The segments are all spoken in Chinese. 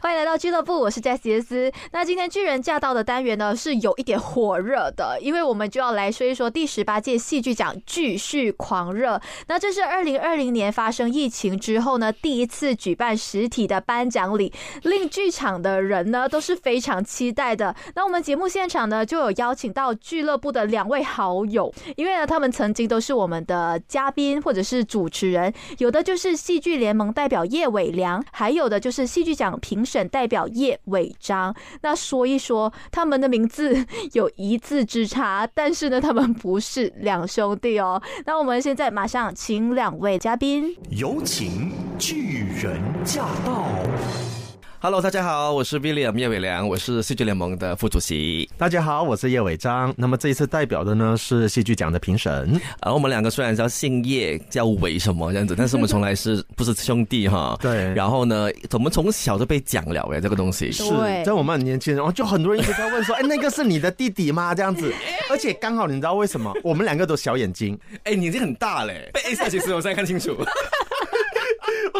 欢迎来到俱乐部，我是 Jess 斯。那今天巨人驾到的单元呢，是有一点火热的，因为我们就要来说一说第十八届戏剧奖继续狂热。那这是二零二零年发生疫情之后呢，第一次举办实体的颁奖礼，令剧场的人呢都是非常期待的。那我们节目现场呢，就有邀请到俱乐部的两位好友，因为呢，他们曾经都是我们的嘉宾或者是主持人，有的就是戏剧联盟代表叶伟良，还有的就是戏剧奖评选。代表叶伟章，那说一说他们的名字 有一字之差，但是呢，他们不是两兄弟哦。那我们现在马上请两位嘉宾，有请巨人驾到。Hello，大家好，我是 William 叶伟良，我是戏剧联盟的副主席。大家好，我是叶伟章。那么这一次代表的呢是戏剧奖的评审。啊，我们两个虽然叫姓叶，叫伟什么这样子，但是我们从来是不是兄弟哈？对。然后呢，我们从小就被讲了哎，这个东西是在我们很年轻，然后就很多人一直在问说，哎，那个是你的弟弟吗？这样子。而且刚好你知道为什么？我们两个都小眼睛，哎，眼睛很大嘞。被 A 下其实我才看清楚。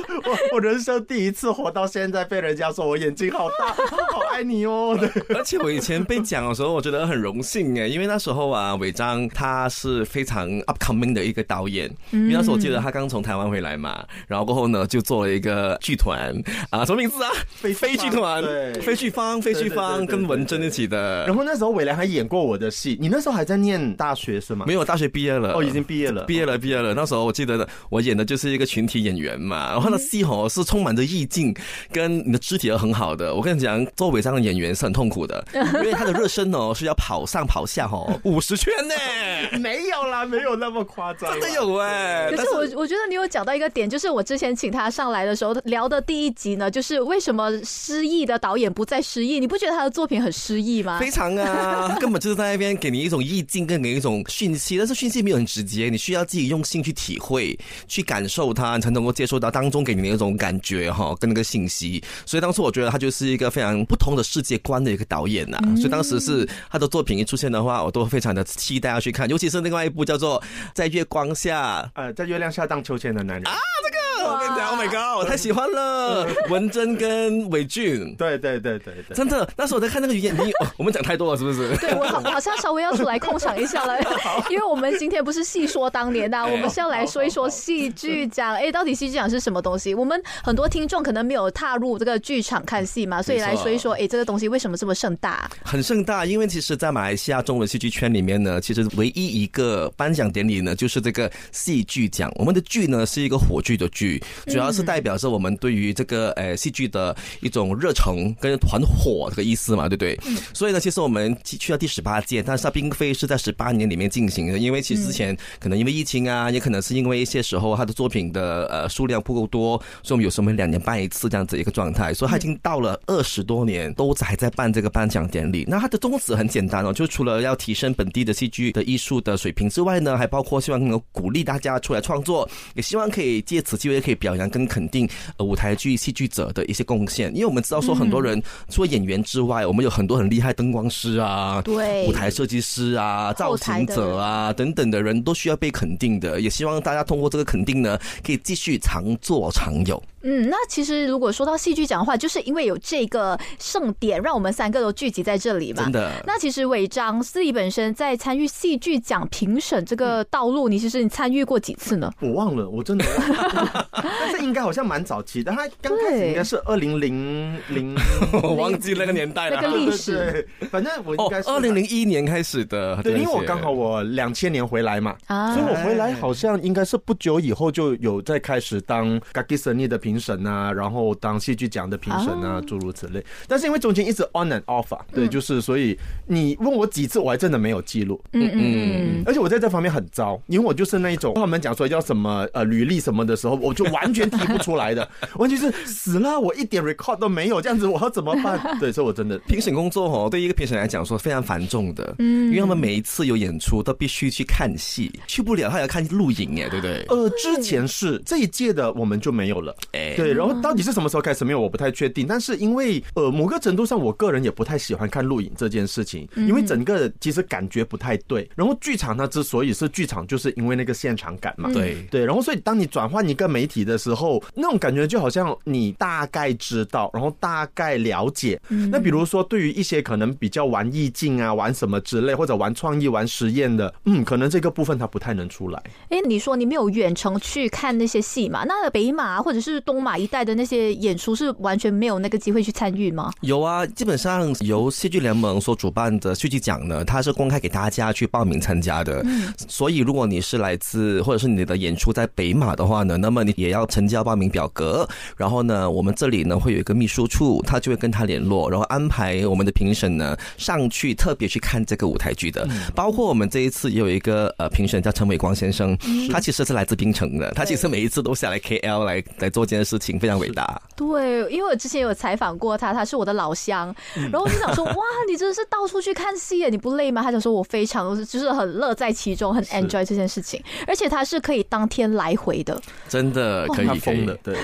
我我人生第一次活到现在，被人家说我眼睛好大，好爱你哦。而且我以前被讲的时候，我觉得很荣幸哎，因为那时候啊，伟章他是非常 upcoming 的一个导演，因为那时候我记得他刚从台湾回来嘛，然后过后呢就做了一个剧团啊，什么名字啊？飞飞剧团，飞剧方，飞剧方跟文珍一起的。然后那时候伟良还演过我的戏，你那时候还在念大学是吗？没有，大学毕业了。哦，已经毕业了，毕业了，毕业了。那时候我记得的，我演的就是一个群体演员嘛，然后那戏吼是充满着意境，跟你的肢体都很好的。我跟你讲，做伪装的演员是很痛苦的，因为他的热身哦是要跑上跑下哦五十圈呢。没有啦，没有那么夸张，真的有哎。可是我我觉得你有讲到一个点，就是我之前请他上来的时候聊的第一集呢，就是为什么失忆的导演不再失忆？你不觉得他的作品很失忆吗？非常啊，根本就是在那边给你一种意境，跟给一种讯息，但是讯息没有很直接，你需要自己用心去体会、去感受它，才能够接受到当中给你的那种感觉哈，跟那个信息。所以当时我觉得他就是一个非常不同的世界观的一个导演呐。所以当时是他的作品一出现的话，我都非常的期待要去看，尤其是另外一部叫做《在月光下》，呃，在月亮下荡秋千的男人啊，这个。我跟你讲，Oh my God，我太喜欢了，文珍跟伟俊，对对对对对，真的，那时候我在看那个演，你 我们讲太多了，是不是？对我好像稍微要出来控场一下了，因为我们今天不是细说当年呐，我们是要来说一说戏剧奖。哎，到底戏剧奖是什么东西？我们很多听众可能没有踏入这个剧场看戏嘛，所以来说一说，哎，这个东西为什么这么盛大？很盛大，因为其实，在马来西亚中文戏剧圈里面呢，其实唯一一个颁奖典礼呢，就是这个戏剧奖。我们的剧呢，是一个火炬的剧。主要是代表着我们对于这个呃戏剧的一种热诚跟团火这个意思嘛，对不对？所以呢，其实我们去到第十八届，但是它并非是在十八年里面进行的，因为其实之前可能因为疫情啊，也可能是因为一些时候他的作品的呃数量不够多，所以我们有时候两年办一次这样子一个状态，所以他已经到了二十多年都还在办这个颁奖典礼。那它的宗旨很简单哦，就除了要提升本地的戏剧的艺术的水平之外呢，还包括希望能够鼓励大家出来创作，也希望可以借此机会可以表扬。跟肯定呃舞台剧戏剧者的一些贡献，因为我们知道说很多人除了演员之外，我们有很多很厉害灯光师啊，对，舞台设计师啊，造型者啊等等的人都需要被肯定的，也希望大家通过这个肯定呢，可以继续常做常有。嗯，那其实如果说到戏剧奖的话，就是因为有这个盛典，让我们三个都聚集在这里嘛。真的。那其实伟章自己本身在参与戏剧奖评审这个道路，你其实你参与过几次呢？我忘了，我真的忘了。但是应该好像蛮早期的，他刚开始应该是二零零零，我忘记那个年代了。那个历史，反正我应该是二零零一年开始的。对，因为我刚好我两千年回来嘛，啊所以我回来好像应该是不久以后就有在开始当 Gaggisani 的评。评审啊，然后当戏剧奖的评审啊，诸如此类。但是因为中间一直 on and off，对，就是所以你问我几次，我还真的没有记录。嗯嗯，而且我在这方面很糟，因为我就是那一种，他们讲说要什么呃履历什么的时候，我就完全提不出来的，完全是死了，我一点 record 都没有，这样子我要怎么办？对，所以我真的评审工作哦，对一个评审来讲说非常繁重的，嗯，因为他们每一次有演出都必须去看戏，去不了他要看录影哎，对不对？呃，之前是这一届的我们就没有了。对对，然后到底是什么时候开始没有，我不太确定。但是因为呃，某个程度上，我个人也不太喜欢看录影这件事情，因为整个其实感觉不太对。然后剧场它之所以是剧场，就是因为那个现场感嘛。对对，然后所以当你转换一个媒体的时候，那种感觉就好像你大概知道，然后大概了解。那比如说，对于一些可能比较玩意境啊、玩什么之类，或者玩创意、玩实验的，嗯，可能这个部分它不太能出来。哎，你说你没有远程去看那些戏嘛？那北马或者是东马一带的那些演出是完全没有那个机会去参与吗？有啊，基本上由戏剧联盟所主办的戏剧奖呢，它是公开给大家去报名参加的。嗯，所以如果你是来自或者是你的演出在北马的话呢，那么你也要成交报名表格。然后呢，我们这里呢会有一个秘书处，他就会跟他联络，然后安排我们的评审呢上去特别去看这个舞台剧的。包括我们这一次也有一个呃评审叫陈伟光先生，他其实是来自槟城的，他其实每一次都下来 KL 来来做这件事情，非常伟大。对，因为我之前有采访过他，他是我的老乡，然后我就想说，哇，你真的是到处去看戏耶，你不累吗？他就说我非常就是很乐在其中，很 enjoy 这件事情，而且他是可以当天来回的，真的可以疯的，对，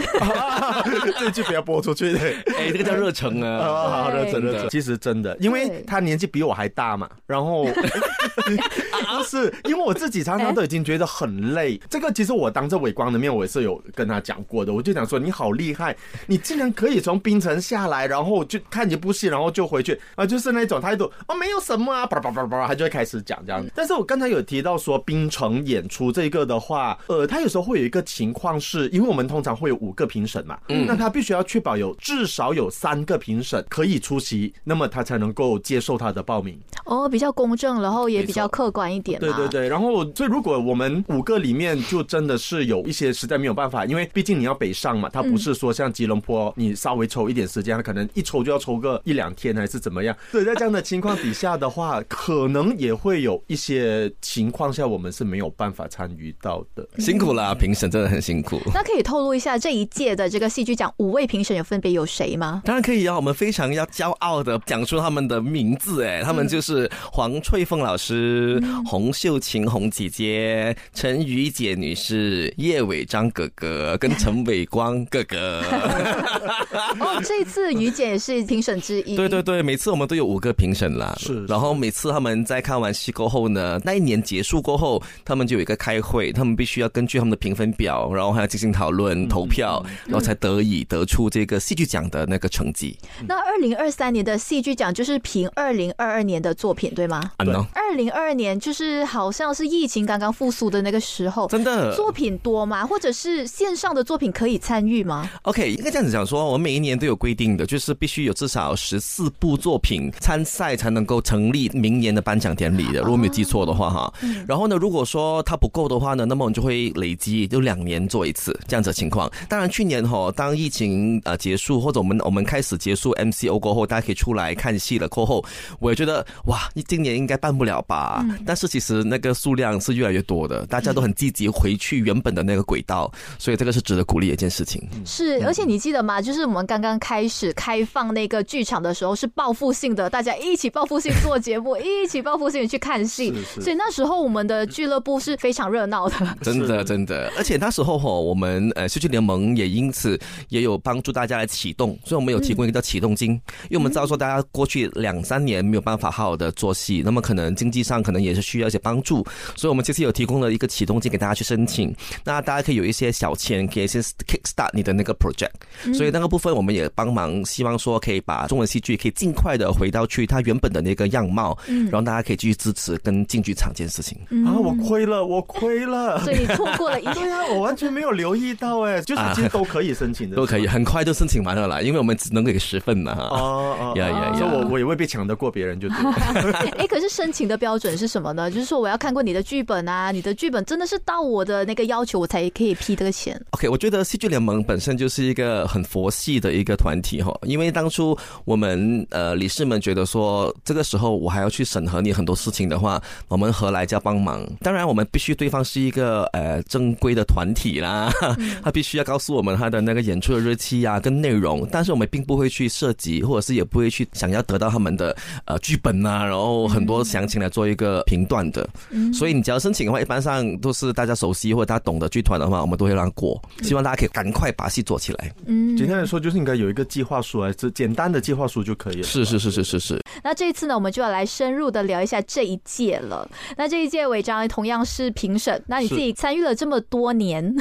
这句不要播出去，哎，这个叫热诚啊，热诚热诚，其实真的，因为他年纪比我还大嘛，然后不 是，因为我自己常常都已经觉得很累，这个其实我当着伟光的面，我也是有跟他讲过的，我就讲说你好厉害，你竟然可以从冰城下来，然后就看一部戏，然后就回去啊，就是那种态度哦，没有什么啊，叭叭叭叭，他就会开始讲这样。但是我刚才有提到说冰城演出这个的话，呃，他有时候会有一个情况是，因为我们通常会有五个评审嘛，嗯，那他必须要确保有至少有三个评审可以出席，那么他才能够接受他的报名。哦，比较公正，然后也比较客观一点。对对对，然后所以如果我们五个里面就真的是有一些实在没有办法，因为毕竟你要北上嘛，他不是说像吉隆坡，你稍微抽一点时间，他可能一抽就要抽个一两天还是怎么样。对，在这样的情况底下的话，可能也会有一些情况下我们是没有办法参与到的。辛苦了，评审真的很辛苦。那可以透露一下这一届的这个戏剧奖五位评审有分别有谁吗？当然可以啊，我们非常要骄傲的讲出他们的名字，哎，他们就是黄翠凤老师、洪秀琴洪姐姐、陈瑜姐女士、叶伟章哥哥跟陈伟光哥哥。哦，这次于姐也是评审之一。对对对，每次我们都有五个评审啦。是，然后每次他们在看完戏过后呢，那一年结束过后，他们就有一个开会，他们必须要根据他们的评分表，然后还要进行讨论、投票，然后才得以得出这个戏剧奖的那个成绩。那二零二三年的戏剧奖就是凭二零二二年的作品，对吗？对。二零二二年就是好像是疫情刚刚复苏的那个时候，真的作品多吗？或者是线上的作品可以参与吗？OK，应该这样子讲说，我们每一年都有规定的，就是必须有至少十四部作品参赛才能够成立明年的颁奖典礼的。如果没有记错的话，哈。然后呢，如果说它不够的话呢，那么我们就会累积，就两年做一次这样子的情况。当然，去年哈，当疫情呃结束或者我们我们开始结束 MCO 过后，大家可以出来看戏了。过后，我也觉得哇，你今年应该办不了吧？但是其实那个数量是越来越多的，大家都很积极回去原本的那个轨道，所以这个是值得鼓励的一件事情。是，而且你记得吗？就是我们刚刚开始开放那个剧场的时候，是报复性的，大家一起报复性做节目，一起报复性去看戏。所以那时候我们的俱乐部是非常热闹的。真的，真的。而且那时候哈，我们呃戏剧联盟也因此也有帮助大家来启动，所以我们有提供一个叫启动金，因为我们知道说大家过去两三年没有办法好好的做戏，那么可能经济上可能也是需要一些帮助，所以我们这次有提供了一个启动金给大家去申请，那大家可以有一些小钱，可以先 kick start 你的那个 project，所以那个部分我们也帮忙，希望说可以把中文戏剧可以尽快的回到去它原本的那个样貌，嗯，然后大家可以继续支持跟进剧场这件事情。啊，我亏了，我亏了，所以你错过了一 对啊，我完全没有留意到哎，就是其实都可以申请的，都可以，很快就申请完了啦，因为我们只能给十份嘛。哦哦，呀呀呀，所以我我也未必抢得过别人，就。哎，可是申请的标准是什么呢？就是说我要看过你的剧本啊，你的剧本真的是到我的那个要求，我才可以批这个钱。OK，我觉得戏剧联盟本身就是一个很佛系的一个团体哈，因为当初我们呃理事们觉得说，这个时候我还要去审核你很多事情的话，我们何来叫帮忙？当然，我们必须对方是一个呃正规的团体啦，他必须要告诉我们他的那个演出的日期啊跟内容，但是我们并不会去涉及，或者是也不会去想要得到他们的呃剧本啊，然后很多详情来做一个评断的。嗯所以你只要申请的话，一般上都是大家熟悉或者大家懂的剧团的话，我们都会让过。希望大家可以赶快把戏做起来。嗯，简单来说就是应该有一个计划书啊，这简单的计划书就可以了。是是是是是是。那这一次呢，我们就要来深入的聊一下这一届了。那这一届违章同样是评审，那你自己参与了这么多年，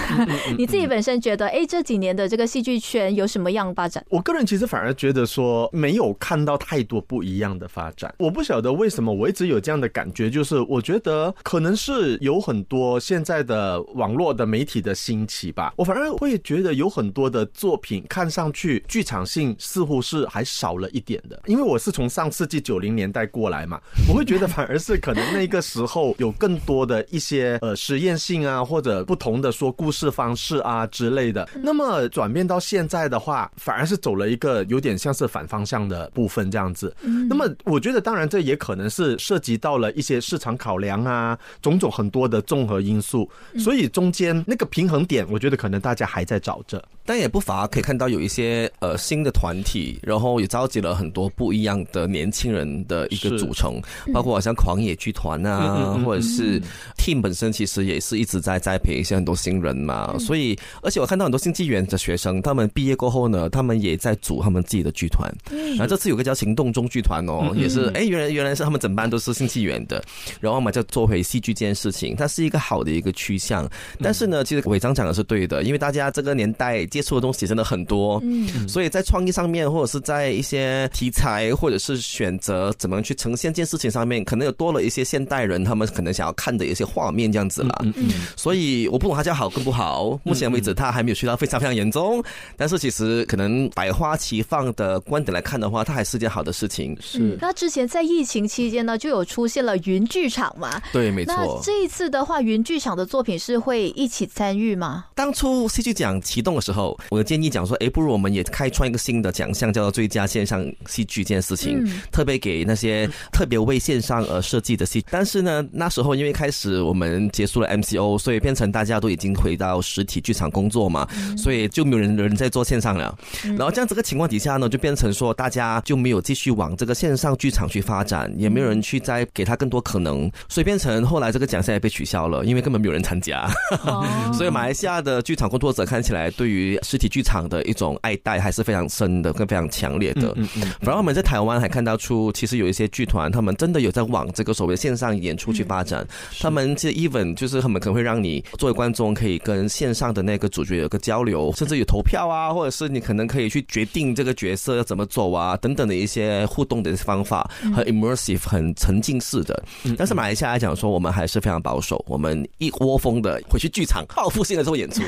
你自己本身觉得，哎，这几年的这个戏剧圈有什么样发展？我个人其实反而觉得说没有看到太多不一样的发展。我不晓得为什么我一直有这样的感觉，就是我觉得可能是有很多现在的网络的媒体的兴起吧，我反而会觉得有很多的作品看上去剧场性似乎是还少了一点的，因为我是从上世纪九零年代过来嘛，我会觉得反而是可能那个时候有更多的一些呃实验性啊，或者不同的说故事方式啊之类的。那么转变到现在的话，反而是走了一个有点像是反方向的部分这样子。那么我觉得，当然这也可能是涉及到了一些市场考量啊，种种很多的综合因素，所以中间那个平衡点，我觉得可能大家还在找着。但也不乏可以看到有一些呃新的团体，然后也召集了很多不一样的年轻人的一个组成，包括好像狂野剧团啊，或者是 team 本身其实也是一直在栽培一些很多新人嘛。所以，而且我看到很多新纪元的学生，他们毕业过后呢，他们也在组他们自己的剧团。然后这次有个叫行动中剧团哦，也是哎，原来原来是他们整班都是新纪元的，然后嘛就做回戏剧这件事情，它是一个好的一个趋向。但是呢，其实伟章讲的是对的，因为大家这个年代。接触的东西真的很多，嗯，所以在创意上面，或者是在一些题材，或者是选择怎么去呈现这件事情上面，可能有多了一些现代人他们可能想要看的一些画面这样子了。嗯，所以我不懂他叫好跟不好。目前为止，他还没有去到非常非常严重，但是其实可能百花齐放的观点来看的话，它还是件好的事情。是。那之前在疫情期间呢，就有出现了云剧场嘛？对，没错。那这一次的话，云剧场的作品是会一起参与吗？当初戏剧奖启动的时候。我的建议讲说，哎，不如我们也开创一个新的奖项，叫做最佳线上戏剧这件事情，特别给那些特别为线上而设计的戏。但是呢，那时候因为开始我们结束了 MCO，所以变成大家都已经回到实体剧场工作嘛，所以就没有人人在做线上了。然后这样这个情况底下呢，就变成说大家就没有继续往这个线上剧场去发展，也没有人去再给他更多可能，所以变成后来这个奖项也被取消了，因为根本没有人参加。所以马来西亚的剧场工作者看起来对于实体剧场的一种爱戴还是非常深的，跟非常强烈的。嗯嗯。反而我们在台湾还看到出，其实有一些剧团，他们真的有在往这个所谓的线上演出去发展。他们这 even 就是他们可能会让你作为观众可以跟线上的那个主角有个交流，甚至有投票啊，或者是你可能可以去决定这个角色要怎么走啊，等等的一些互动的方法，很 immersive，很沉浸式的。但是马来西亚来讲说，我们还是非常保守，我们一窝蜂的回去剧场报复性的做演出。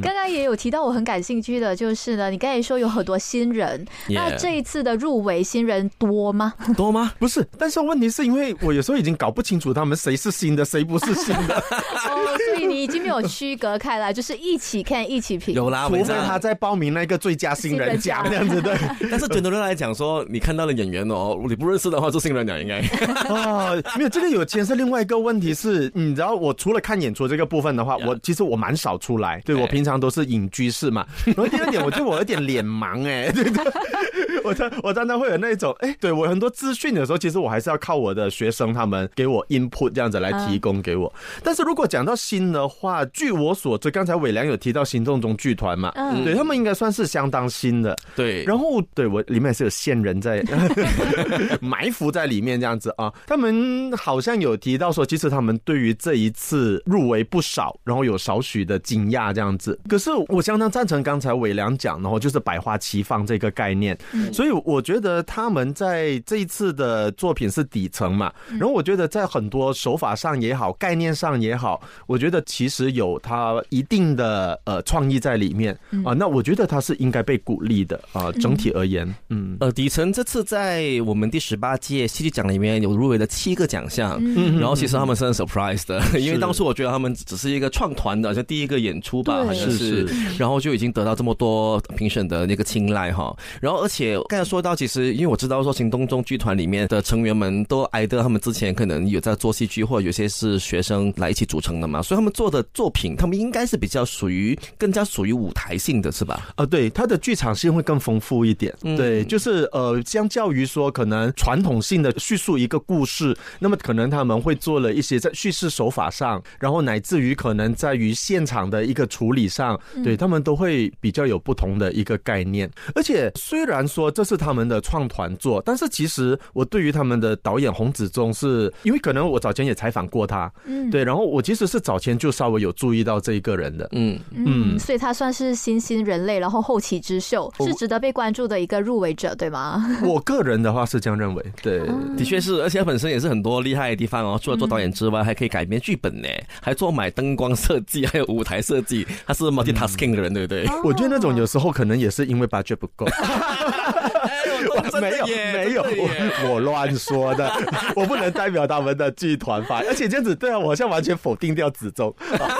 刚刚。也有提到我很感兴趣的，就是呢，你刚才说有很多新人，那这一次的入围新人多吗？多吗？不是，但是问题是因为我有时候已经搞不清楚他们谁是新的，谁不是新的。哦，所以你已经没有区隔开来，就是一起看，一起评。有啦，除非他在报名那个最佳新人奖这样子对。但是整的人来讲说，你看到的演员哦，你不认识的话，做新人奖应该。哦，没有，这个有牵涉另外一个问题是，你知道，我除了看演出这个部分的话，我其实我蛮少出来，对我平常都是。隐居式嘛，然后第二点，我觉得我有点脸盲哎，对对，我常我常常会有那种哎，对我很多资讯的时候，其实我还是要靠我的学生他们给我 input 这样子来提供给我。但是如果讲到新的话，据我所知，刚才伟良有提到行动中剧团嘛，嗯，对他们应该算是相当新的，对。然后对我里面是有线人在 埋伏在里面这样子啊，他们好像有提到说，其实他们对于这一次入围不少，然后有少许的惊讶这样子，可是。我相当赞成刚才伟良讲，然后就是百花齐放这个概念，所以我觉得他们在这一次的作品是底层嘛，然后我觉得在很多手法上也好，概念上也好，我觉得其实有他一定的呃创意在里面。啊，那我觉得他是应该被鼓励的啊，整体而言，嗯，呃，底层这次在我们第十八届戏剧奖里面有入围了七个奖项，嗯。然后其实他们是很 surprise 的，因为当时我觉得他们只是一个创团的，像第一个演出吧，好像是。然后就已经得到这么多评审的那个青睐哈，然后而且刚才说到，其实因为我知道说行动中剧团里面的成员们都挨得他们之前可能有在做戏剧，或者有些是学生来一起组成的嘛，所以他们做的作品，他们应该是比较属于更加属于舞台性的是吧？啊，对，他的剧场性会更丰富一点，对，就是呃，相较于说可能传统性的叙述一个故事，那么可能他们会做了一些在叙事手法上，然后乃至于可能在于现场的一个处理上。对他们都会比较有不同的一个概念。而且虽然说这是他们的创团作，但是其实我对于他们的导演洪子忠，是因为可能我早前也采访过他，嗯，对，然后我其实是早前就稍微有注意到这一个人的，嗯。嗯，所以他算是新兴人类，然后后起之秀，是值得被关注的一个入围者，对吗？我个人的话是这样认为，对，的确是，而且他本身也是很多厉害的地方哦，除了做导演之外，还可以改编剧本呢，还做买灯光设计，还有舞台设计，他是 multitasking 的人，对不对？我觉得那种有时候可能也是因为 budget 不够。没有没有，我我乱说的，我不能代表他们的剧团发而且这样子，对啊，我好像完全否定掉子中，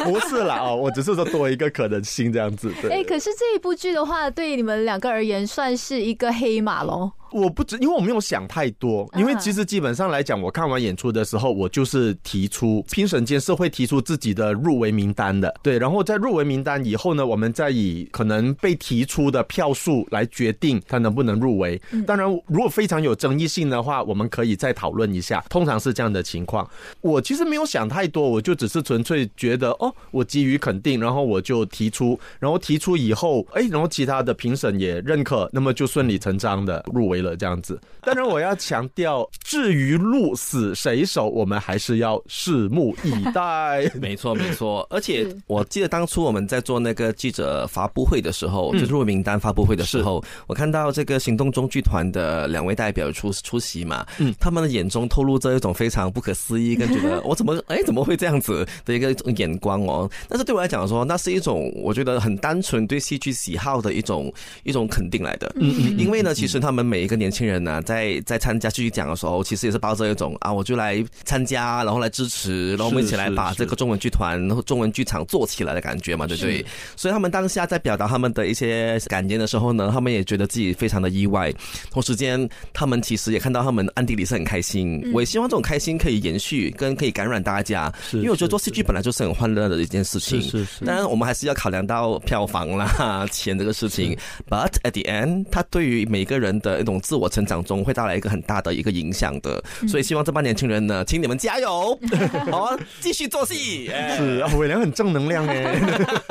不是啦啊，我只是说多一个可能性这样子。哎，可是这一部剧的话，对你们两个而言，算是一个黑马喽。我不知，因为我没有想太多。因为其实基本上来讲，我看完演出的时候，我就是提出评审监是会提出自己的入围名单的，对。然后在入围名单以后呢，我们再以可能被提出的票数来决定他能不能入围。当然，如果非常有争议性的话，我们可以再讨论一下。通常是这样的情况。我其实没有想太多，我就只是纯粹觉得，哦，我给予肯定，然后我就提出，然后提出以后，哎，然后其他的评审也认可，那么就顺理成章的入围。了这样子，当然我要强调，至于鹿死谁手，我们还是要拭目以待。没错，没错。而且我记得当初我们在做那个记者发布会的时候，就是入名单发布会的时候，我看到这个行动中剧团的两位代表出出席嘛，嗯，他们的眼中透露着一种非常不可思议，跟觉得我怎么哎怎么会这样子的一个眼光哦。但是对我来讲说，那是一种我觉得很单纯对戏剧喜好的一种一种肯定来的。嗯嗯，因为呢，其实他们每一个年轻人呢，在在参加戏剧奖的时候，其实也是抱着一种啊，我就来参加，然后来支持，然后我们一起来把这个中文剧团、然后中文剧场做起来的感觉嘛，对不对？所以他们当下在表达他们的一些感言的时候呢，他们也觉得自己非常的意外。同时间，他们其实也看到他们暗地里是很开心。我也希望这种开心可以延续，跟可以感染大家。因为我觉得做戏剧本来就是很欢乐的一件事情。是是。当然，我们还是要考量到票房啦、钱这个事情。But at the end，他对于每个人的一种自我成长中会带来一个很大的一个影响的，所以希望这帮年轻人呢，请你们加油，好，继续做戏。是伟良很正能量哎，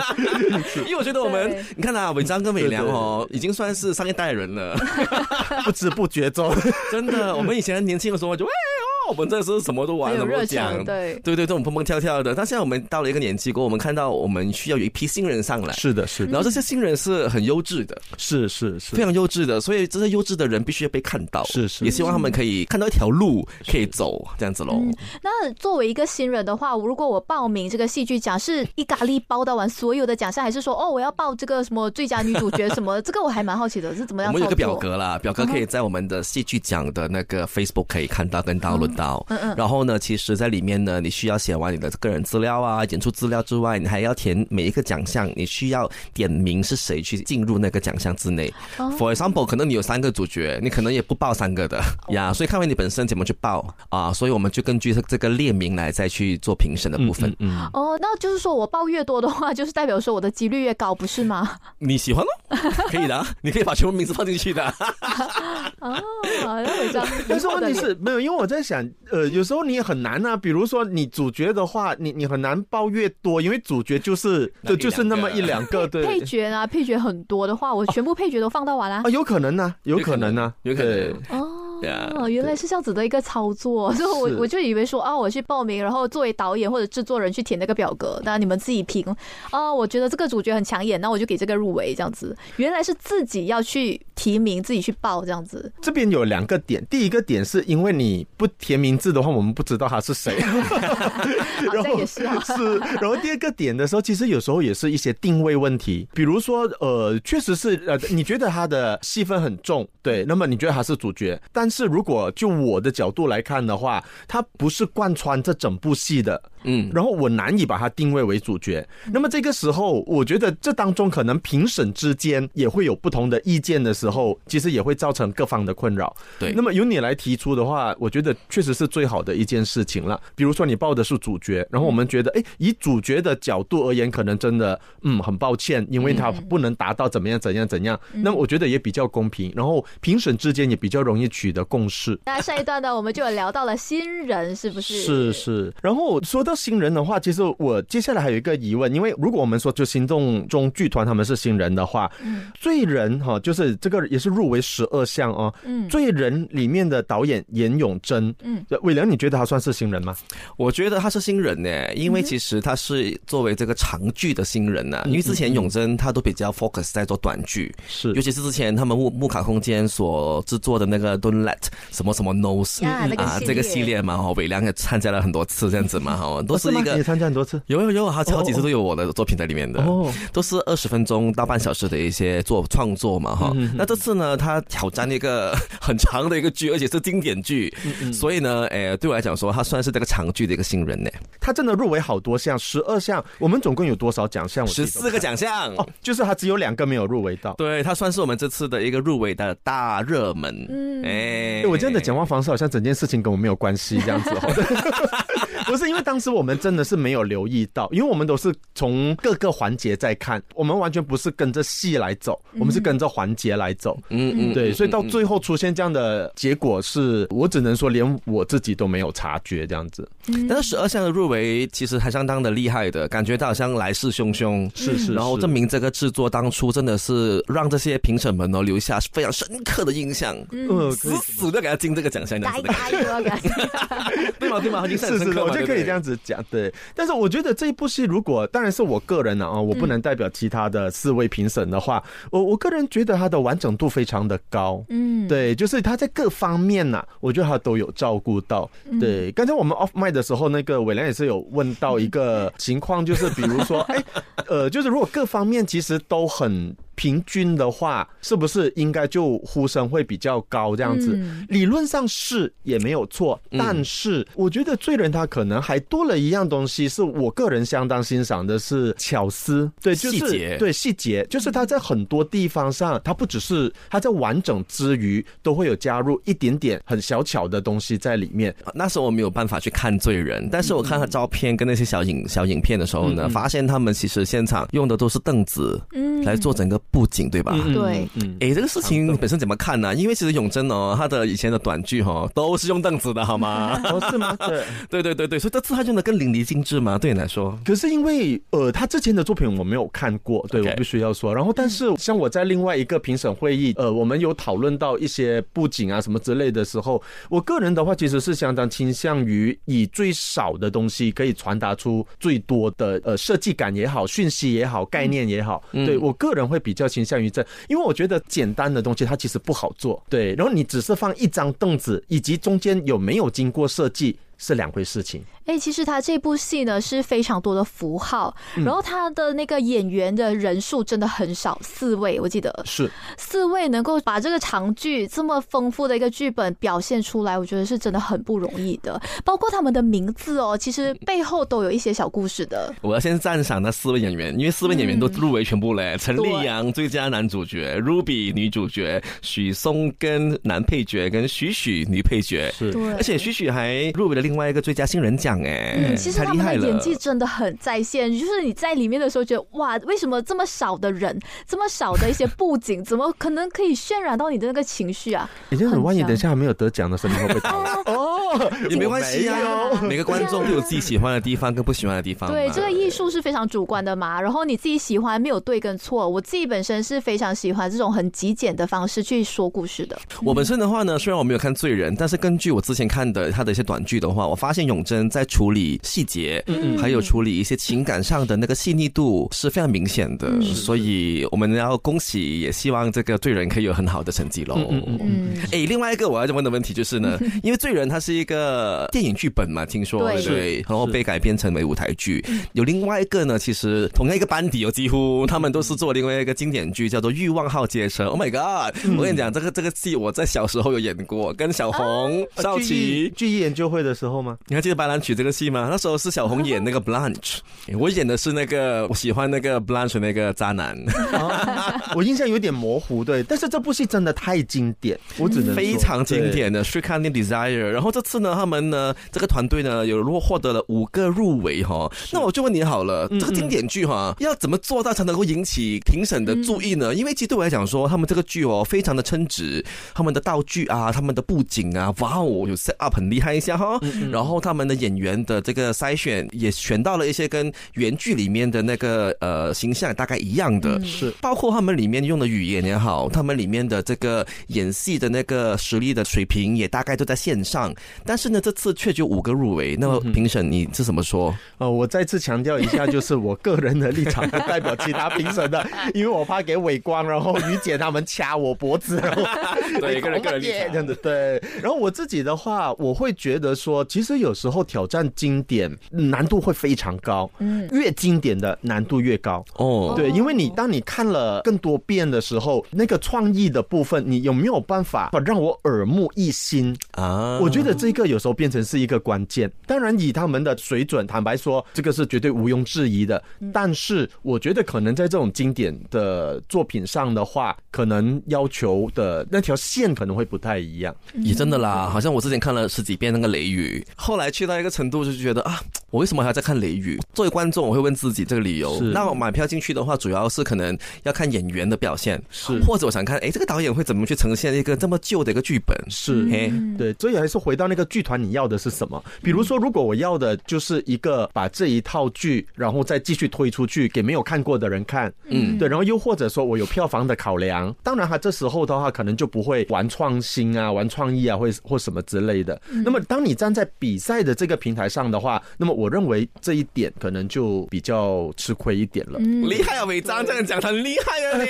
因为我觉得我们，你看啊，伟章跟伟良哦，已经算是上一代人了，不知不觉中，真的，我们以前年轻的时候就。我们这时候什么都玩，什么讲，对对对，这种蹦蹦跳跳的。但现在我们到了一个年纪过，我们看到我们需要有一批新人上来。是的，是的。然后这些新人是很优质的，是是是，非常优质的。所以这些优质的人必须要被看到。是是，也希望他们可以看到一条路可以走，这样子喽。那作为一个新人的话，如果我报名这个戏剧奖，是一咖喱包到完所有的奖项，还是说哦，我要报这个什么最佳女主角什么？这个我还蛮好奇的，是怎么样？我们有个表格啦，表格可以在我们的戏剧奖的那个 Facebook 可以看到跟 download 到。嗯嗯，然后。呢，其实，在里面呢，你需要写完你的个人资料啊、演出资料之外，你还要填每一个奖项，你需要点名是谁去进入那个奖项之内。For example，可能你有三个主角，你可能也不报三个的呀，所以看完你本身怎么去报啊，所以我们就根据这个列名来再去做评审的部分。嗯哦，那就是说我报越多的话，就是代表说我的几率越高，不是吗？你喜欢哦，可以的，你可以把全部名字放进去的。哦，那我这样。但是问题是没有，因为我在想，呃，有时候。你也很难啊，比如说你主角的话，你你很难报越多，因为主角就是就就是那么一两个。对，配角啊，配角很多的话，我全部配角都放到完了啊，有可能呢，有可能呢，有可能哦。哦，原来是这样子的一个操作，所以我我就以为说啊，我去报名，然后作为导演或者制作人去填那个表格，那你们自己评啊。我觉得这个主角很抢眼，那我就给这个入围这样子。原来是自己要去提名，自己去报这样子。这边有两个点，第一个点是因为你不填名字的话，我们不知道他是谁。然后也是是，然后第二个点的时候，其实有时候也是一些定位问题，比如说呃，确实是呃，你觉得他的戏份很重，对，那么你觉得他是主角，但是如果就我的角度来看的话，他不是贯穿这整部戏的。嗯，然后我难以把它定位为主角。那么这个时候，我觉得这当中可能评审之间也会有不同的意见的时候，其实也会造成各方的困扰。对，那么由你来提出的话，我觉得确实是最好的一件事情了。比如说你报的是主角，然后我们觉得，哎，以主角的角度而言，可能真的，嗯，很抱歉，因为他不能达到怎么样怎样怎样。那么我觉得也比较公平，然后评审之间也比较容易取得共识。那上一段呢，我们就有聊到了新人，是不是？是是。然后说。到新人的话，其实我接下来还有一个疑问，因为如果我们说就心动中剧团他们是新人的话，最人哈，就是这个也是入围十二项哦。嗯，罪人里面的导演严永贞，嗯，伟良，你觉得他算是新人吗？我觉得他是新人呢，因为其实他是作为这个长剧的新人呢，因为之前永贞他都比较 focus 在做短剧，是，尤其是之前他们木木卡空间所制作的那个 Don't Let 什么什么 Knows 啊这个系列嘛，哈，伟良也参加了很多次这样子嘛，哈，都是一个也参加很多次，有有有，好好几次都有我的作品在里面的，哦，都是二十分钟到半小时的一些做创作嘛，哈，那这次呢，他挑战一个 很长的一个剧，而且是经典剧，所以呢，哎，对我来讲说，他算是这个长剧的一个新人呢。他真的入围好多项，十二项，我们总共有多少奖项？十四个奖项哦，就是他只有两个没有入围到，对他算是我们这次的一个入围的大热门。嗯，哎，我真的讲话方式好像整件事情跟我没有关系这样子。不是因为当时我们真的是没有留意到，因为我们都是从各个环节在看，我们完全不是跟着戏来走，我们是跟着环节来走。嗯嗯，对，所以到最后出现这样的结果，是我只能说连我自己都没有察觉这样子。但是十二项的入围其实还相当的厉害的，感觉到好像来势汹汹，是是，然后证明这个制作当初真的是让这些评审们呢留下非常深刻的印象，嗯，死死的给他进这个奖项，的。对吗？对吗？已经是是是，可以这样子讲。对，但是我觉得这一部戏，如果当然是我个人的啊，我不能代表其他的四位评审的话，我我个人觉得它的完整度非常的高。嗯，对，就是它在各方面呐，我觉得它都有照顾到。对，刚才我们 off 麦的时候，那个伟良也是有问到一个情况，就是比如说，哎，呃，就是如果各方面其实都很。平均的话，是不是应该就呼声会比较高？这样子，理论上是也没有错。但是，我觉得罪人他可能还多了一样东西，是我个人相当欣赏的，是巧思。对，就是对细节，就是他在很多地方上，他不只是他在完整之余，都会有加入一点点很小巧的东西在里面。那时候我没有办法去看罪人，但是我看他照片跟那些小影小影片的时候呢，发现他们其实现场用的都是凳子，嗯，来做整个。布景对吧？对，哎，这个事情本身怎么看呢？因为其实永贞哦，他的以前的短剧哈都是用凳子的，好吗？哦，是吗？对，对对对对，所以这次他用的更淋漓尽致嘛，对你来说。可是因为呃，他之前的作品我没有看过，对我必须要说。然后，但是像我在另外一个评审会议，呃，我们有讨论到一些布景啊什么之类的时候，我个人的话其实是相当倾向于以最少的东西可以传达出最多的呃设计感也好、讯息也好、概念也好，对我个人会比较。倾向于这，因为我觉得简单的东西它其实不好做，对。然后你只是放一张凳子，以及中间有没有经过设计。是两回事情。哎，其实他这部戏呢是非常多的符号，然后他的那个演员的人数真的很少，四位我记得是四位能够把这个长剧这么丰富的一个剧本表现出来，我觉得是真的很不容易的。包括他们的名字哦，其实背后都有一些小故事的。我要先赞赏那四位演员，因为四位演员都入围全部嘞：陈立阳最佳男主角，Ruby 女主角，许嵩跟男配角，跟许许女配角。是，而且许许还入围了另外一个最佳新人奖哎，其实他们的演技真的很在线，就是你在里面的时候觉得哇，为什么这么少的人，这么少的一些布景，怎么可能可以渲染到你的那个情绪啊？已经很万一等一下还没有得奖的时候，你会被打哦，也没关系啊，每个观众都有自己喜欢的地方跟不喜欢的地方。对，这个艺术是非常主观的嘛，然后你自己喜欢没有对跟错。我自己本身是非常喜欢这种很极简的方式去说故事的。我本身的话呢，虽然我没有看罪人，但是根据我之前看的他的一些短剧的话，我发现。永贞在处理细节，嗯还有处理一些情感上的那个细腻度是非常明显的，所以我们要恭喜，也希望这个罪人可以有很好的成绩喽。嗯，哎，另外一个我要问的问题就是呢，因为罪人他是一个电影剧本嘛，听说对，然后被改编成为舞台剧。有另外一个呢，其实同样一个班底哦，几乎他们都是做另外一个经典剧，叫做《欲望号街车》。Oh my god！我跟你讲，这个这个戏我在小时候有演过，跟小红、少奇剧艺研究会的时候吗？你还记得白兰曲这个戏吗？那时候是小红演那个 Blanche，我演的是那个我喜欢那个 Blanche 那个渣男。我印象有点模糊，对。但是这部戏真的太经典，我只能非常经典的《s h r e k a n Desire》。然后这次呢，他们呢这个团队呢有如果获得了五个入围哈，那我就问你好了，这个经典剧哈要怎么做到才能够引起评审的注意呢？因为其实对我来讲说，他们这个剧哦非常的称职，他们的道具啊，他们的布景啊，哇哦有 set up 很厉害一下哈。然后他们的演员的这个筛选也选到了一些跟原剧里面的那个呃形象大概一样的，是。包括他们里面用的语言也好，他们里面的这个演戏的那个实力的水平也大概都在线上。但是呢，这次却就五个入围，那么评审你是怎么说？呃，我再次强调一下，就是我个人的立场，不代表其他评审的，因为我怕给伟光，然后于姐他们掐我脖子，然后 对个人个人立场这样的对。然后我自己的话，我会觉得说，其实有时候挑战经典难度会非常高，嗯，越经典的难度越高哦。对，因为你当你看了更多遍的时候，那个创意的部分，你有没有办法让我耳目一新啊？我觉得这个有时候变成是一个关键。当然，以他们的水准，坦白说，这个是绝对毋庸置疑的。但是，我觉得可能在这种经典的作品上的话，可能要求的那条线可能会不太一样。也真的啦，好像我之前看了十几遍那个《雷雨》，后来去到一个程度，就觉得啊，我为什么还要再看《雷雨》？作为观众，我会问自己这个理由。那我买票进去的话，主要是可能要看演员的表现，是或者我想看，哎，这个导演会怎么去呈现一个这么旧的一个剧本？是，对，所以还是回到那个剧团，你要的是什么？比如说，如果我要的就是一个把这一套剧，然后再继续推出去给没有看过的人看，嗯，对，然后又或者说我有票房的考量，当然哈这时候的话，可能就不会玩创新啊，玩创意啊，或或什么之类的。那么，当你站在比赛的这个平台上的话，那么我认为这一点可能就比较吃亏一点了。厉害啊，伟章这样讲很厉害啊，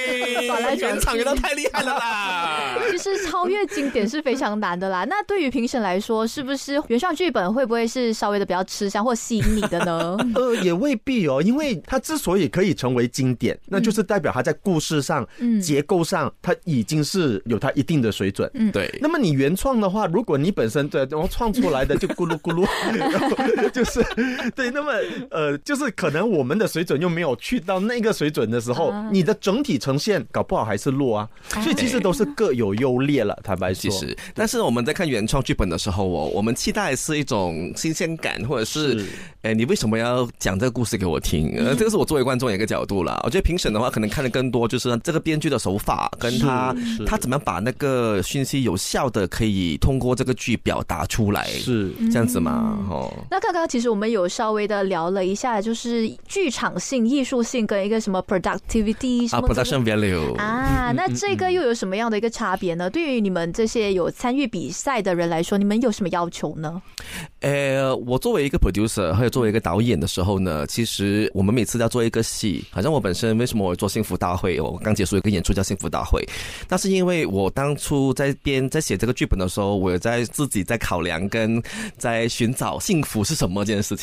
你 原厂也都太厉害了啦。其实超越经典是非常难的啦。那对于评审来说，是不是原创剧本会不会是稍微的比较吃香或吸引你的呢？呃，也未必哦，因为它之所以可以成为经典，那就是代表它在故事上、结构上，它已经是有它一定的水准。嗯，对。那么你原创的话，如果你本身对然后创出来的就咕噜咕噜，然后就是 对，那么呃，就是可能我们的水准又没有去到那个水准的时候，你的整体呈现搞不好还是弱啊。所以其实都是各有优劣了，坦白说。其实，但是我们在看原创剧本的时候，哦，我们期待是一种新鲜感，或者是，哎，你为什么要讲这个故事给我听？呃，这个是我作为观众一个角度了。我觉得评审的话，可能看的更多就是这个编剧的手法，跟他他怎么样把那个讯息有效的可以通过这个剧表达出来，是这样子吗？哦，那刚刚其实我们有稍微的聊了一下，就是剧场性、艺术性跟一个什么 productivity 啊，production value 啊，那这个又有什么样的一个差别呢？对于你们这些有参与比赛的人来说，你们有什么要求呢？呃，我作为一个 producer，还有作为一个导演的时候呢，其实我们每次要做一个戏，好像我本身为什么我做幸福大会，我刚结束一个演出叫幸福大会，那是因为我当初在编在写这个剧本的时候，我在自己在考量跟在寻找幸福是什么这件事情，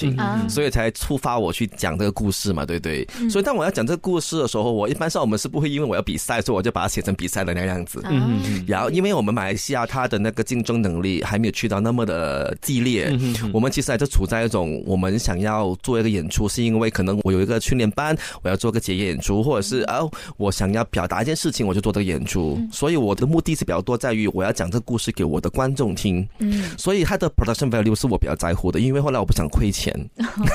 所以才触发我去讲这个故事嘛，对不对？所以当我要讲这个故事的时候，我一般上我们是不会因为我要比赛，所以我就把它写成比赛的那个样子。嗯，然后因为我们马来西亚它的那个竞争能力还没有去到那么的激烈，我们其实还是处在一种我们想要做一个演出，是因为可能我有一个训练班，我要做个结业演出，或者是哦，我想要表达一件事情，我就做这个演出。所以我的目的是比较多在于我要讲这个故事给我的观众听。嗯，所以它的 production value 是我比较在乎的，因为后来我不想亏钱。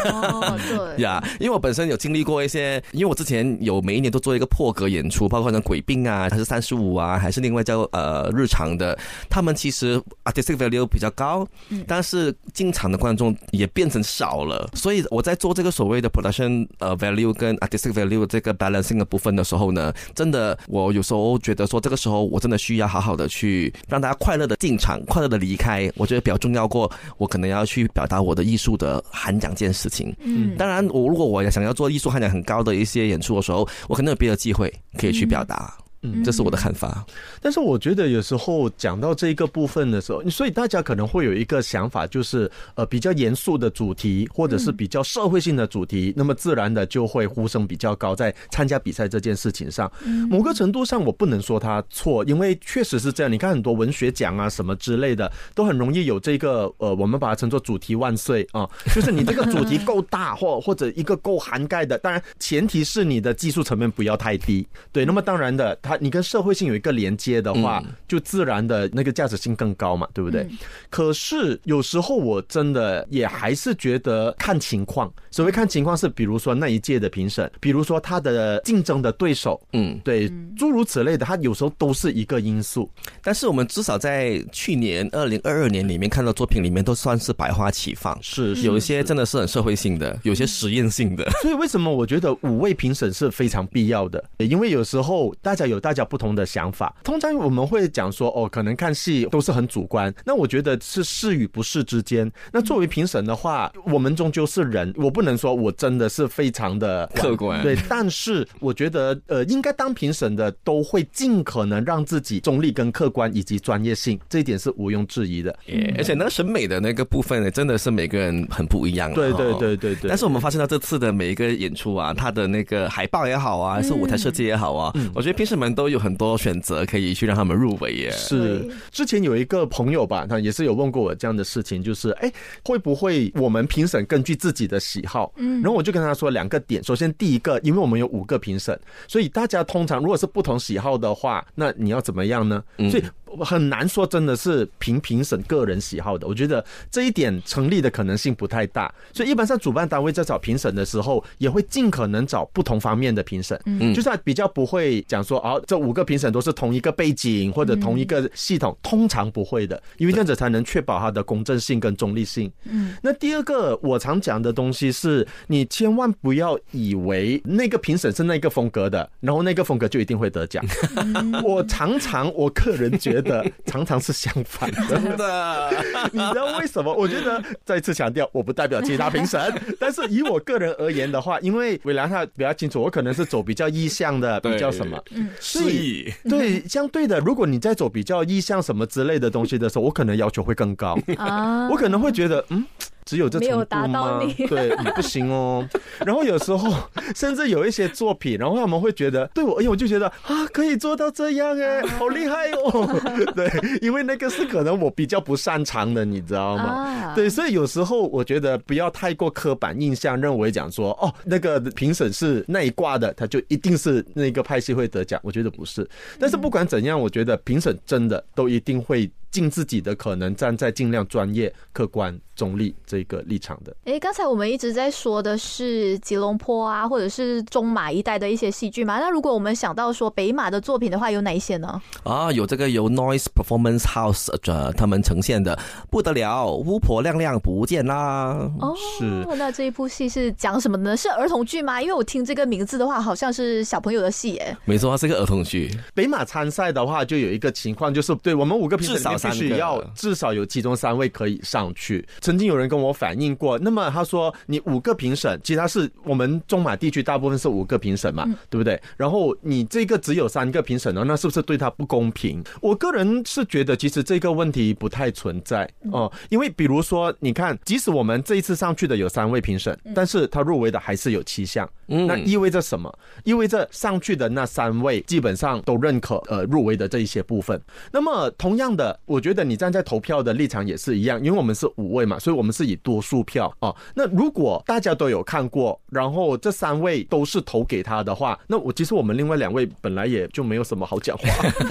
哦，对呀，因为我本身有经历过一些，因为我之前有每一年都做一个破格演出，包括像鬼病啊，还是三十五啊，还是另外叫呃日常的，他们其实 artistic value 比较高，但是进场的观众也变成少了。所以我在做这个所谓的 production 呃 value 跟 artistic value 这个 balancing 的部分的时候呢，真的我有时候觉得说这个时候我真的需要好好的去让大家快乐的进场，快乐的离开，我觉得比较重要过我可能要去表达我的艺术的涵奖这件事情。嗯，当然我如果我想要做艺术涵养很高的一些演出的时候，我可能有别的机会可以去表达。嗯，这是我的看法。但是我觉得有时候讲到这一个部分的时候，所以大家可能会有一个想法，就是呃比较严肃的主题，或者是比较社会性的主题，那么自然的就会呼声比较高，在参加比赛这件事情上。某个程度上，我不能说他错，因为确实是这样。你看很多文学奖啊什么之类的，都很容易有这个呃，我们把它称作主题万岁啊，就是你这个主题够大，或或者一个够涵盖的。当然前提是你的技术层面不要太低。对，那么当然的。它你跟社会性有一个连接的话，就自然的那个价值性更高嘛，对不对？可是有时候我真的也还是觉得看情况。所谓看情况是，比如说那一届的评审，比如说他的竞争的对手，嗯，对，诸如此类的，他有时候都是一个因素。但是我们至少在去年二零二二年里面看到作品里面，都算是百花齐放。是，有一些真的是很社会性的，有些实验性的。所 以为什么我觉得五位评审是非常必要的？因为有时候大家有大家不同的想法。通常我们会讲说，哦，可能看戏都是很主观。那我觉得是是与不是之间。那作为评审的话，我们终究是人，我不能说我真的是非常的客观。对，但是我觉得，呃，应该当评审的都会尽可能让自己中立、跟客观以及专业性，这一点是毋庸置疑的。而且那个审美的那个部分呢，真的是每个人很不一样。对对对对对。但是我们发现到这次的每一个演出啊，他的那个海报也好啊，还是舞台设计也好啊，我觉得评审们都有很多选择可以去让他们入围耶。是，之前有一个朋友吧，他也是有问过我这样的事情，就是哎，会不会我们评审根据自己的喜好？嗯，然后我就跟他说两个点，首先第一个，因为我们有五个评审，所以大家通常如果是不同喜好的话，那你要怎么样呢？所以。很难说真的是凭评审个人喜好的，我觉得这一点成立的可能性不太大。所以一般上主办单位在找评审的时候，也会尽可能找不同方面的评审，嗯，就是比较不会讲说哦，这五个评审都是同一个背景或者同一个系统，通常不会的，因为这样子才能确保它的公正性跟中立性。嗯，那第二个我常讲的东西是，你千万不要以为那个评审是那个风格的，然后那个风格就一定会得奖。我常常我个人觉得。的常常是相反的，真的。你知道为什么？我觉得再次强调，我不代表其他评审，但是以我个人而言的话，因为伟良他比较清楚，我可能是走比较意向的，比较什么，嗯，所以对相对的，如果你在走比较意向什么之类的东西的时候，我可能要求会更高。啊，我可能会觉得嗯。只有这程度吗？对，你不行哦。然后有时候甚至有一些作品，然后他们会觉得，对我，哎，我就觉得啊，可以做到这样哎，好厉害哦。对，因为那个是可能我比较不擅长的，你知道吗？对，所以有时候我觉得不要太过刻板印象，认为讲说哦，那个评审是那一挂的，他就一定是那个派系会得奖。我觉得不是。但是不管怎样，我觉得评审真的都一定会。尽自己的可能，站在尽量专业、客观、中立这个立场的。哎，刚才我们一直在说的是吉隆坡啊，或者是中马一带的一些戏剧嘛。那如果我们想到说北马的作品的话，有哪一些呢？啊，有这个由 Noise Performance House 这他们呈现的不得了，巫婆亮亮不见啦。哦，是。那这一部戏是讲什么呢？是儿童剧吗？因为我听这个名字的话，好像是小朋友的戏耶。没错，是个儿童剧。北马参赛的话，就有一个情况，就是对我们五个评审。必须要至少有其中三位可以上去。曾经有人跟我反映过，那么他说你五个评审，其他是我们中马地区大部分是五个评审嘛，对不对？然后你这个只有三个评审呢，那是不是对他不公平？我个人是觉得其实这个问题不太存在哦，因为比如说你看，即使我们这一次上去的有三位评审，但是他入围的还是有七项，那意味着什么？意味着上去的那三位基本上都认可呃入围的这一些部分。那么同样的。我觉得你站在投票的立场也是一样，因为我们是五位嘛，所以我们是以多数票哦。那如果大家都有看过，然后这三位都是投给他的话，那我其实我们另外两位本来也就没有什么好讲话。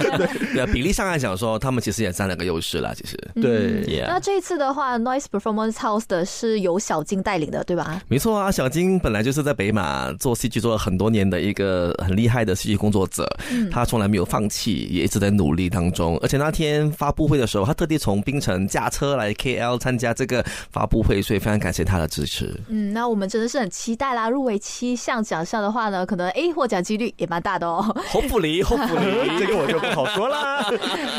对，比例上来讲说，他们其实也占了个优势了。其实，对。那这一次的话，Noise Performance House 的是由小金带领的，对吧？没错啊，小金本来就是在北马做戏剧做了很多年的一个很厉害的戏剧工作者，他从来没有放弃，也一直在努力当中。而且那天发布。会的时候，他特地从槟城驾车来 KL 参加这个发布会，所以非常感谢他的支持。嗯，那我们真的是很期待啦！入围七项奖项的话呢，可能哎获奖几率也蛮大的哦。好不离，好不离，这个我就不好说啦。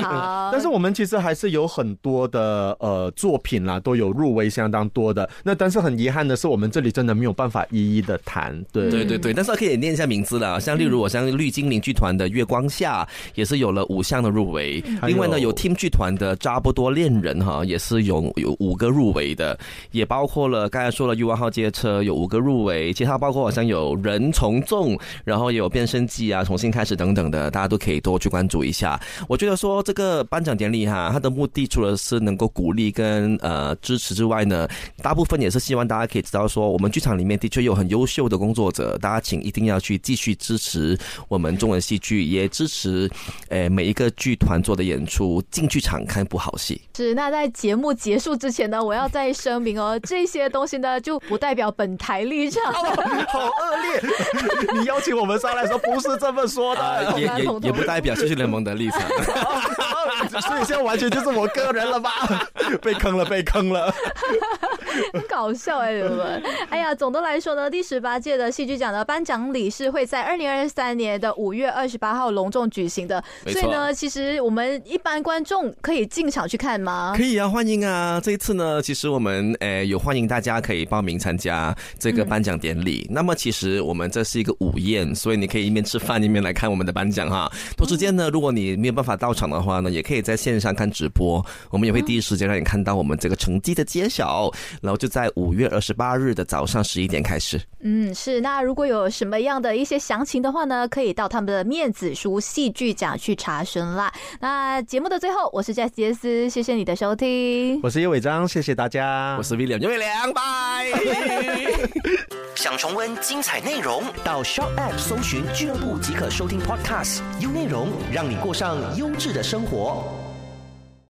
好，但是我们其实还是有很多的呃作品啦，都有入围相当多的。那但是很遗憾的是，我们这里真的没有办法一一的谈。对对对对，但是可以念一下名字了，像例如我像绿精灵剧团的月光下，也是有了五项的入围。另外呢，有 Team 剧团。团的差不多恋人哈，也是有有五个入围的，也包括了刚才说了 U 二号街车有五个入围，其他包括好像有人从众，然后也有变声记啊，重新开始等等的，大家都可以多去关注一下。我觉得说这个颁奖典礼哈，它的目的除了是能够鼓励跟呃支持之外呢，大部分也是希望大家可以知道说，我们剧场里面的确有很优秀的工作者，大家请一定要去继续支持我们中文戏剧，也支持诶每一个剧团做的演出，进剧场看部好戏。是，那在节目结束之前呢，我要再声明哦，这些东西呢就不代表本台立场。好恶劣！你邀请我们上来说不是这么说的，也也也不代表戏剧联盟的立场。所以现在完全就是我个人了吧？被坑了，被坑了。很搞笑哎，你们！哎呀，总的来说呢，第十八届的戏剧奖的颁奖礼是会在二零二三年的五月二十八号隆重举行的。所以呢，其实我们一般观众可以进场去看吗？可以啊，欢迎啊！这一次呢，其实我们诶有欢迎大家可以报名参加这个颁奖典礼。那么其实我们这是一个午宴，所以你可以一面吃饭一面来看我们的颁奖哈。同时间呢，如果你没有办法到场的话呢，也可以在线上看直播，我们也会第一时间让你看到我们这个成绩的揭晓。然后就在五月二十八日的早上十一点开始。嗯，是。那如果有什么样的一些详情的话呢，可以到他们的面子书戏剧奖去查询啦。那节目的最后，我是 Jess 杰斯，谢谢你的收听。我是叶伟章，谢谢大家。我是 William 叶伟良，拜。想重温精彩内容，到 Shop App 搜寻俱乐部即可收听 Podcast，优内容让你过上优质的生活。